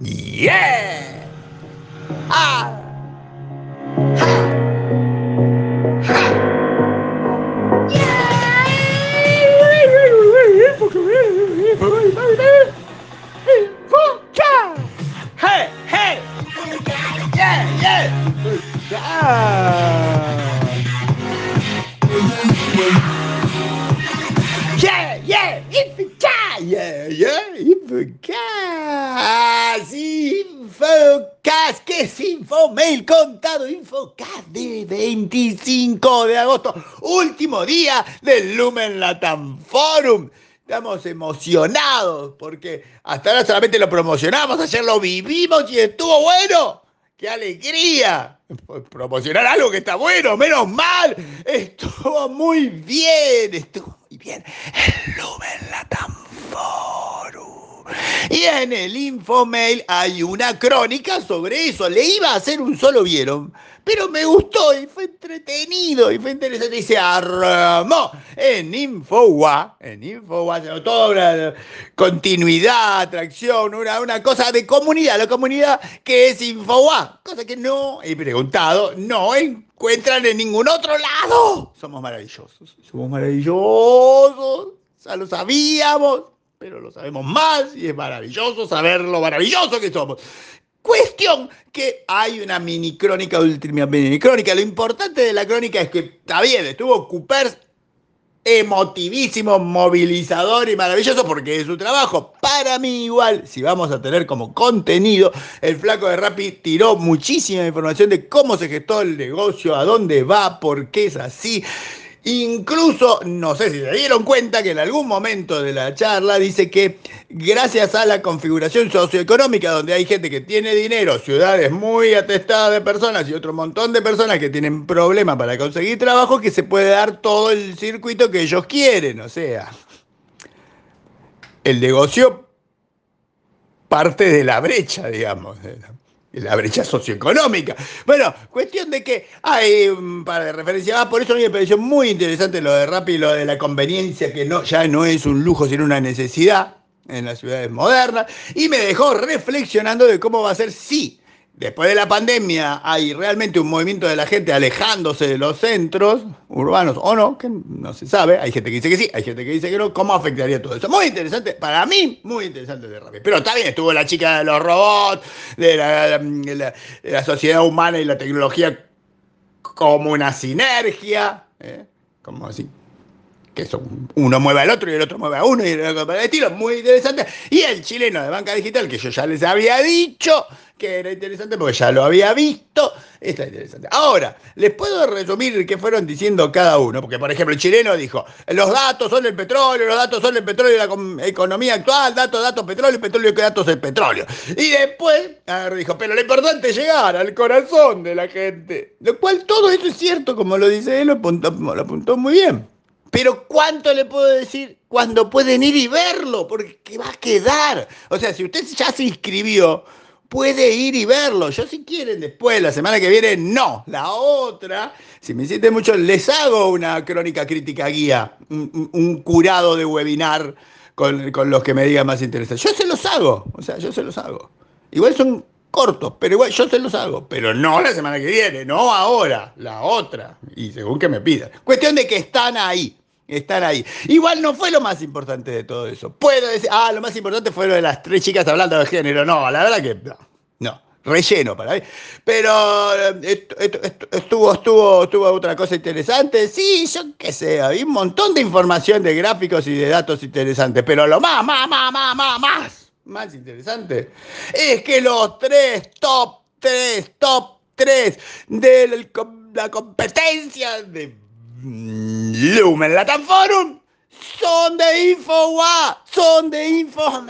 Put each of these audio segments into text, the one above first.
Yeah. Ah. Infomail contado? Infocast de 25 de agosto. Último día del Lumen Latam Forum. Estamos emocionados porque hasta ahora solamente lo promocionamos, ayer lo vivimos y estuvo bueno. ¡Qué alegría! Promocionar algo que está bueno, menos mal. Estuvo muy bien, estuvo muy bien. El Lumen Latam. Y en el Infomail hay una crónica sobre eso. Le iba a hacer un solo vieron, pero me gustó y fue entretenido y fue interesante. Y se armó en Infowa. En Infowa notó una continuidad, atracción, una, una cosa de comunidad. La comunidad que es Infowa. Cosa que no he preguntado, no encuentran en ningún otro lado. Somos maravillosos. Somos maravillosos. Ya lo sabíamos pero lo sabemos más y es maravilloso saber lo maravilloso que somos. Cuestión que hay una mini crónica, última mini crónica. Lo importante de la crónica es que está bien, estuvo Coopers emotivísimo, movilizador y maravilloso porque es su trabajo. Para mí igual, si vamos a tener como contenido, el flaco de Rappi tiró muchísima información de cómo se gestó el negocio, a dónde va, por qué es así. Incluso, no sé si se dieron cuenta que en algún momento de la charla dice que gracias a la configuración socioeconómica, donde hay gente que tiene dinero, ciudades muy atestadas de personas y otro montón de personas que tienen problemas para conseguir trabajo, que se puede dar todo el circuito que ellos quieren. O sea, el negocio parte de la brecha, digamos la brecha socioeconómica. Bueno, cuestión de que hay un par de referencias más, por eso a mí me pareció muy interesante lo de Rappi y lo de la conveniencia, que no, ya no es un lujo, sino una necesidad en las ciudades modernas, y me dejó reflexionando de cómo va a ser si después de la pandemia hay realmente un movimiento de la gente alejándose de los centros urbanos o no, que no se sabe, hay gente que dice que sí, hay gente que dice que no, ¿cómo afectaría todo eso? Muy interesante, para mí, muy interesante de Rappi. Pero también estuvo la chica de los robots, de la, de la, de la sociedad humana y la tecnología como una sinergia, ¿eh? como así que eso, uno mueve al otro y el otro mueve a uno y el otro para el estilo, muy interesante. Y el chileno de banca digital, que yo ya les había dicho que era interesante porque ya lo había visto, está interesante. Ahora, les puedo resumir qué fueron diciendo cada uno, porque por ejemplo el chileno dijo, los datos son el petróleo, los datos son el petróleo y la economía actual, datos, datos, petróleo, petróleo, que datos el petróleo. Y después dijo, pero lo importante es llegar al corazón de la gente, lo cual todo eso es cierto, como lo dice él, lo apuntó, lo apuntó muy bien. Pero ¿cuánto le puedo decir cuando pueden ir y verlo? Porque va a quedar. O sea, si usted ya se inscribió, puede ir y verlo. Yo si quieren después, la semana que viene, no. La otra, si me sienten mucho, les hago una crónica crítica guía, un, un curado de webinar con, con, los que me digan más interesantes. Yo se los hago, o sea, yo se los hago. Igual son cortos, pero igual yo se los hago. Pero no la semana que viene, no ahora, la otra. Y según que me pidan. Cuestión de que están ahí. Están ahí. Igual no fue lo más importante de todo eso. Puedo decir, ah, lo más importante fue lo de las tres chicas hablando de género. No, la verdad que no. no relleno para mí. Pero eh, estuvo, estuvo, estuvo otra cosa interesante. Sí, yo qué sé, hay un montón de información de gráficos y de datos interesantes. Pero lo más, más, más, más, más, más, más interesante es que los tres top tres, top tres de la competencia de Lumen Latam Forum son de Infowa, son de Info.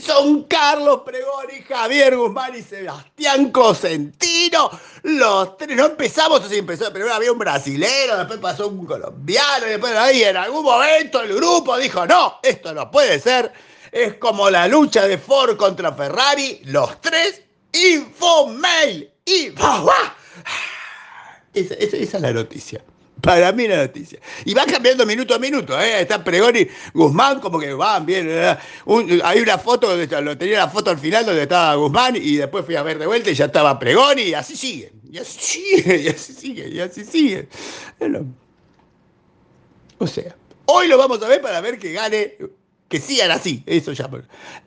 Son Carlos Pregón y Javier Guzmán y Sebastián Cosentino. Los tres, no empezamos así, empezó, primero había un brasilero, después pasó un colombiano, y después ahí en algún momento el grupo dijo, no, esto no puede ser. Es como la lucha de Ford contra Ferrari, los tres, Infomail, Infowa. Esa, esa, esa, es la noticia. Para mí la noticia. Y va cambiando minuto a minuto, ¿eh? Está Pregoni, Guzmán, como que van bien. hay una foto, lo tenía la foto al final donde estaba Guzmán y después fui a ver de vuelta y ya estaba Pregoni y así siguen. Y así siguen, y así siguen, y así siguen. o sea, hoy lo vamos a ver para ver que gane que sigan así, eso ya.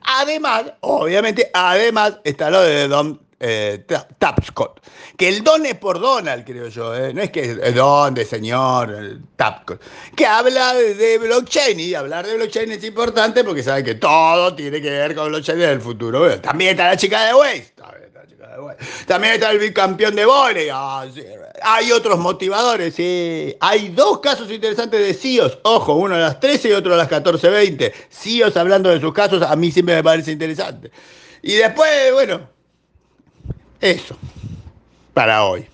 Además, obviamente, además está lo de Don eh, Tapscott, que el don es por Donald, creo yo, eh, no es que es don de señor Tapscott, que habla de blockchain y hablar de blockchain es importante porque sabe que todo tiene que ver con blockchain en el futuro. también está la chica de Waze, también está el bicampeón de volei. Ah, Hay otros motivadores. Sí. Hay dos casos interesantes de CIOs. Ojo, uno a las 13 y otro a las 14.20. CIOs hablando de sus casos, a mí siempre me parece interesante. Y después, bueno, eso, para hoy.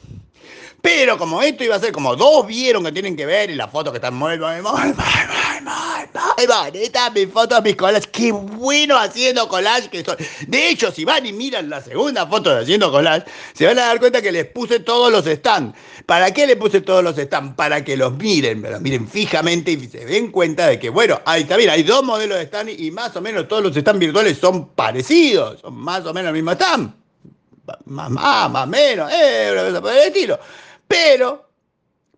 Pero como esto iba a ser como dos vieron que tienen que ver y la foto que están muy, muy, muy, muy, muy, está mi foto, mis collages. Qué bueno haciendo collage que son. De hecho, si van y miran la segunda foto de haciendo collage, se van a dar cuenta que les puse todos los stands. ¿Para qué les puse todos los stands? Para que los miren, los miren fijamente y se den cuenta de que, bueno, ahí está, mira, hay dos modelos de stand y más o menos todos los stands virtuales son parecidos, son más o menos el mismo stand más, más, más menos, eh, una cosa por el estilo. Pero,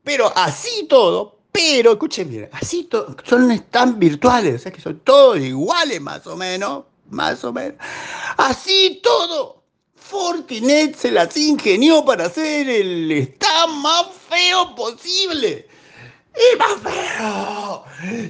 pero así todo, pero, escuchen bien, así todo, son stands virtuales, o sea que son todos iguales más o menos, más o menos. Así todo, Fortinet se las ingenió para hacer el stand más feo posible. ¡Y más feo!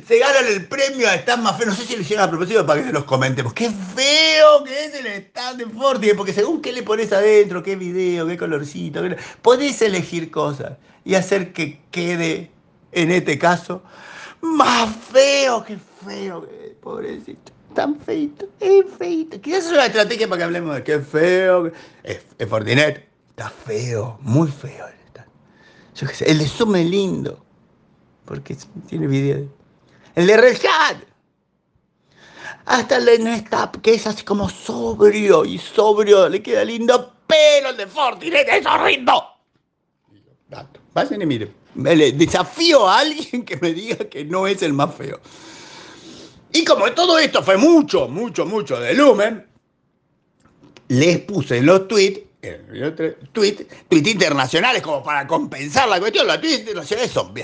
Se ganan el premio a stand más feo. No sé si lo hicieron a propósito para que se los comentemos. ¡Qué feo que es el stand de Fortinet! Porque según qué le pones adentro, qué video, qué colorcito, podés elegir cosas y hacer que quede, en este caso, más feo. ¡Qué feo! Pobrecito. Tan feito, es feito. Quizás es una estrategia para que hablemos de qué feo. Es, Fortinet. Está feo, muy feo el stand. Yo qué sé, el de es lindo porque tiene video. El de Red Hasta el de Nestap, que es así como sobrio y sobrio, le queda lindo, pero el de Fortinet es horrible. Vayan y miren. desafío a alguien que me diga que no es el más feo. Y como todo esto fue mucho, mucho, mucho de Lumen, les puse en los tweets tweet, tweet internacionales como para compensar la cuestión, la tweet internacionales son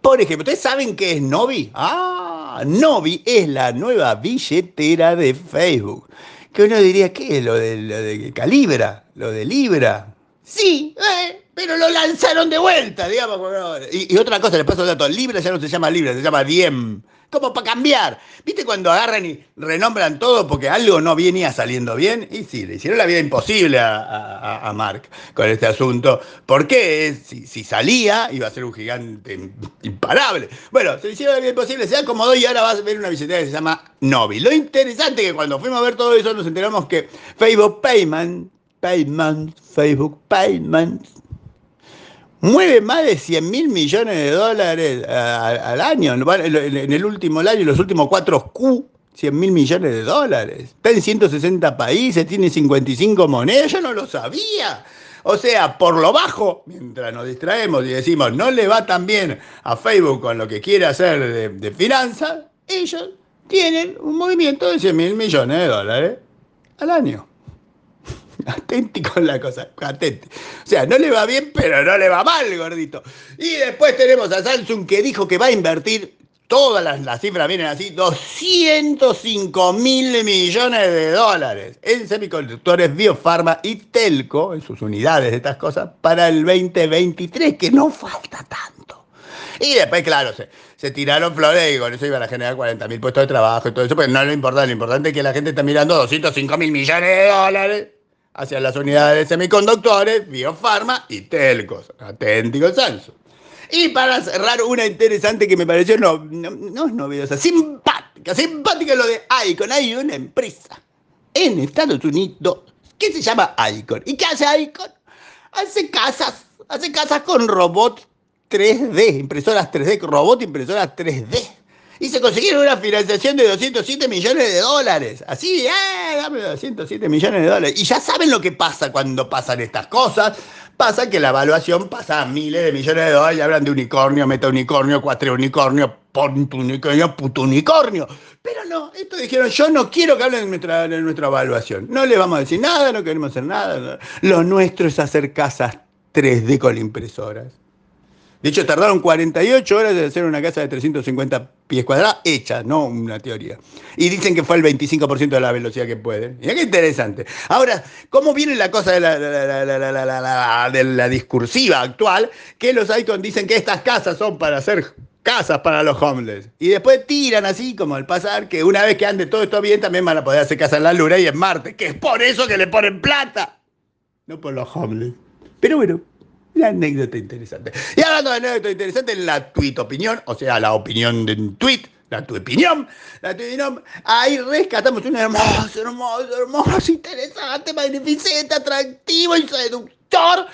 Por ejemplo, ¿ustedes saben qué es Novi? Ah, Novi es la nueva billetera de Facebook. Que uno diría, ¿qué es lo de, lo de Calibra? ¿Lo de Libra? Sí, eh, pero lo lanzaron de vuelta, digamos. Y, y otra cosa, les paso el dato, Libra ya no se llama Libra, se llama Diem como para cambiar. ¿Viste cuando agarran y renombran todo porque algo no venía saliendo bien? Y sí, le hicieron la vida imposible a, Mark con este asunto. ¿Por qué? Si, si, salía, iba a ser un gigante imparable. Bueno, se le hicieron la vida imposible, se acomodó y ahora vas a ver una billetera que se llama Novi. Lo interesante es que cuando fuimos a ver todo eso nos enteramos que Facebook Payment, Payment, Facebook Payment, mueve más de 100 mil millones de dólares eh, al año. En el último año, los últimos cuatro Q, 100 mil millones de dólares. Está en 160 países, tiene 55 monedas. Yo no lo sabía. O sea, por lo bajo, mientras nos distraemos y decimos no le va tan bien a Facebook con lo que quiere hacer de, de finanzas, ellos tienen un movimiento de 100 mil millones de dólares al año. Atenti con la cosa, atenti. O sea, no le va bien, pero no le va mal, gordito. Y después tenemos a Samsung que dijo que va a invertir, todas las, cifras vienen así, 205 mil millones de dólares en semiconductores, biofarma y telco, en sus unidades de estas cosas, para el 2023, que no falta tanto. Y después, claro, se, se tiraron flores y con eso iban a generar 40 mil puestos de trabajo y todo eso, pero no lo importante, lo importante es que la gente está mirando 205 mil millones de dólares hacia las unidades de semiconductores, biofarma y telcos. Aténtico Samsung. Y para cerrar, una interesante que me pareció, no, no, es novedosa, simpática, simpática lo de Icon. Hay una empresa en Estados Unidos que se llama Icon. ¿Y qué hace Icon? Hace casas, hace casas con robots 3D, impresoras 3D, robot impresoras 3D. Y se consiguieron una financiación de 207 millones de dólares. Así, ¡eh! Dame 207 millones de dólares. Y ya saben lo que pasa cuando pasan estas cosas. Pasa que la evaluación pasa a miles de millones de dólares y hablan de unicornio, meta unicornio, cuatro unicornio, ponto unicornio, puto unicornio. Pero no, esto dijeron, yo no quiero que hablen de nuestra, de nuestra evaluación. No le vamos a decir nada, no queremos hacer nada. Lo nuestro es hacer casas 3D con impresoras. De hecho, tardaron 48 horas en hacer una casa de 350 pies cuadrados hecha, no una teoría. Y dicen que fue el 25% de la velocidad que pueden. Qué interesante. Ahora, ¿cómo viene la cosa de la, discursiva actual? Que los icons dicen que estas casas son para hacer casas para los homeless. Y después tiran así como al pasar que una vez que ande todo esto bien, también van a poder hacer casas en la Luna y en Marte, que es por eso que le ponen plata. No por los homeless. Pero bueno, la anécdota interesante. Y hablando de anécdota interesante, la tweet opinión, o sea, la opinión de un tweet, la tu opinión, la tu opinión, ahí rescatamos un hermoso, hermoso, hermoso, interesante, magnificente, atractivo y seductor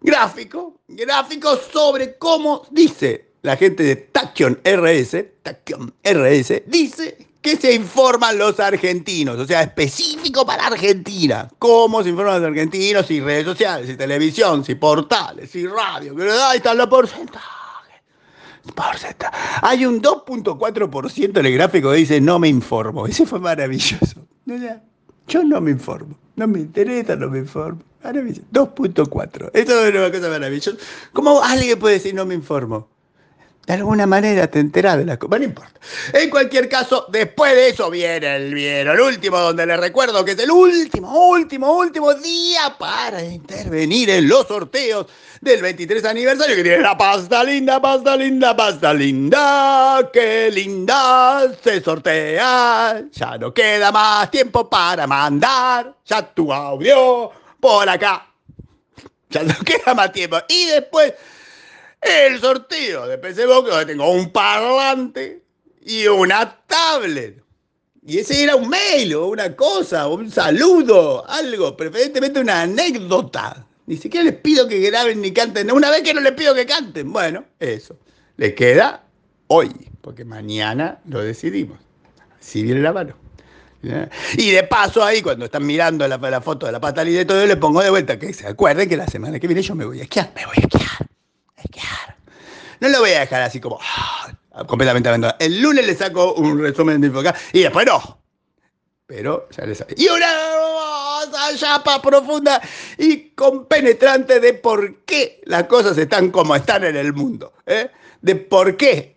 gráfico, gráfico sobre cómo dice la gente de Tachyon RS, Tachyon RS, dice que se informan los argentinos, o sea, específico para Argentina. ¿Cómo se informan los argentinos? Si redes sociales, si televisión, si portales, si radio. Ahí están los porcentajes. Porcentaje. Hay un 2.4% en el gráfico que dice no me informo. Ese fue maravilloso. Yo no me informo. No me interesa, no me informo. Maravilloso. 2.4. Esto es una cosa maravillosa. ¿Cómo alguien puede decir no me informo? De alguna manera te enterás de la cosa. Bueno, no importa. En cualquier caso, después de eso viene el, viene el último, donde les recuerdo que es el último, último, último día para intervenir en los sorteos del 23 aniversario que tiene la pasta linda, pasta linda, pasta linda, qué linda se sortea. Ya no queda más tiempo para mandar ya tu audio por acá. Ya no queda más tiempo. Y después el sorteo de PC Box, donde tengo un parlante y una tablet. Y ese era un mail o una cosa, un saludo, algo, preferentemente una anécdota. Ni siquiera les pido que graben ni canten. Una vez que no les pido que canten. Bueno, eso. Les queda hoy, porque mañana lo decidimos. Si viene la mano. Y de paso ahí, cuando están mirando la, foto de la pata y de todo, les pongo de vuelta que se acuerden que la semana que viene yo me voy a esquiar, me voy a esquiar. No lo voy a dejar así como ah, completamente abandonado. El lunes le saco un resumen de Infocast y después no. Pero ya les Y una hermosa chapa profunda y compenetrante de por qué las cosas están como están en el mundo. ¿eh? De por qué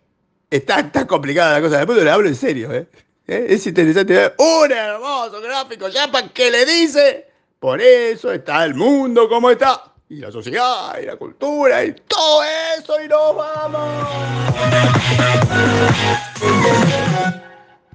está tan complicada la cosa en el mundo. Le hablo en serio. ¿eh? ¿Eh? Es interesante. Un hermoso gráfico chapa que le dice: Por eso está el mundo como está y la sociedad, y la cultura, y todo eso, y nos vamos.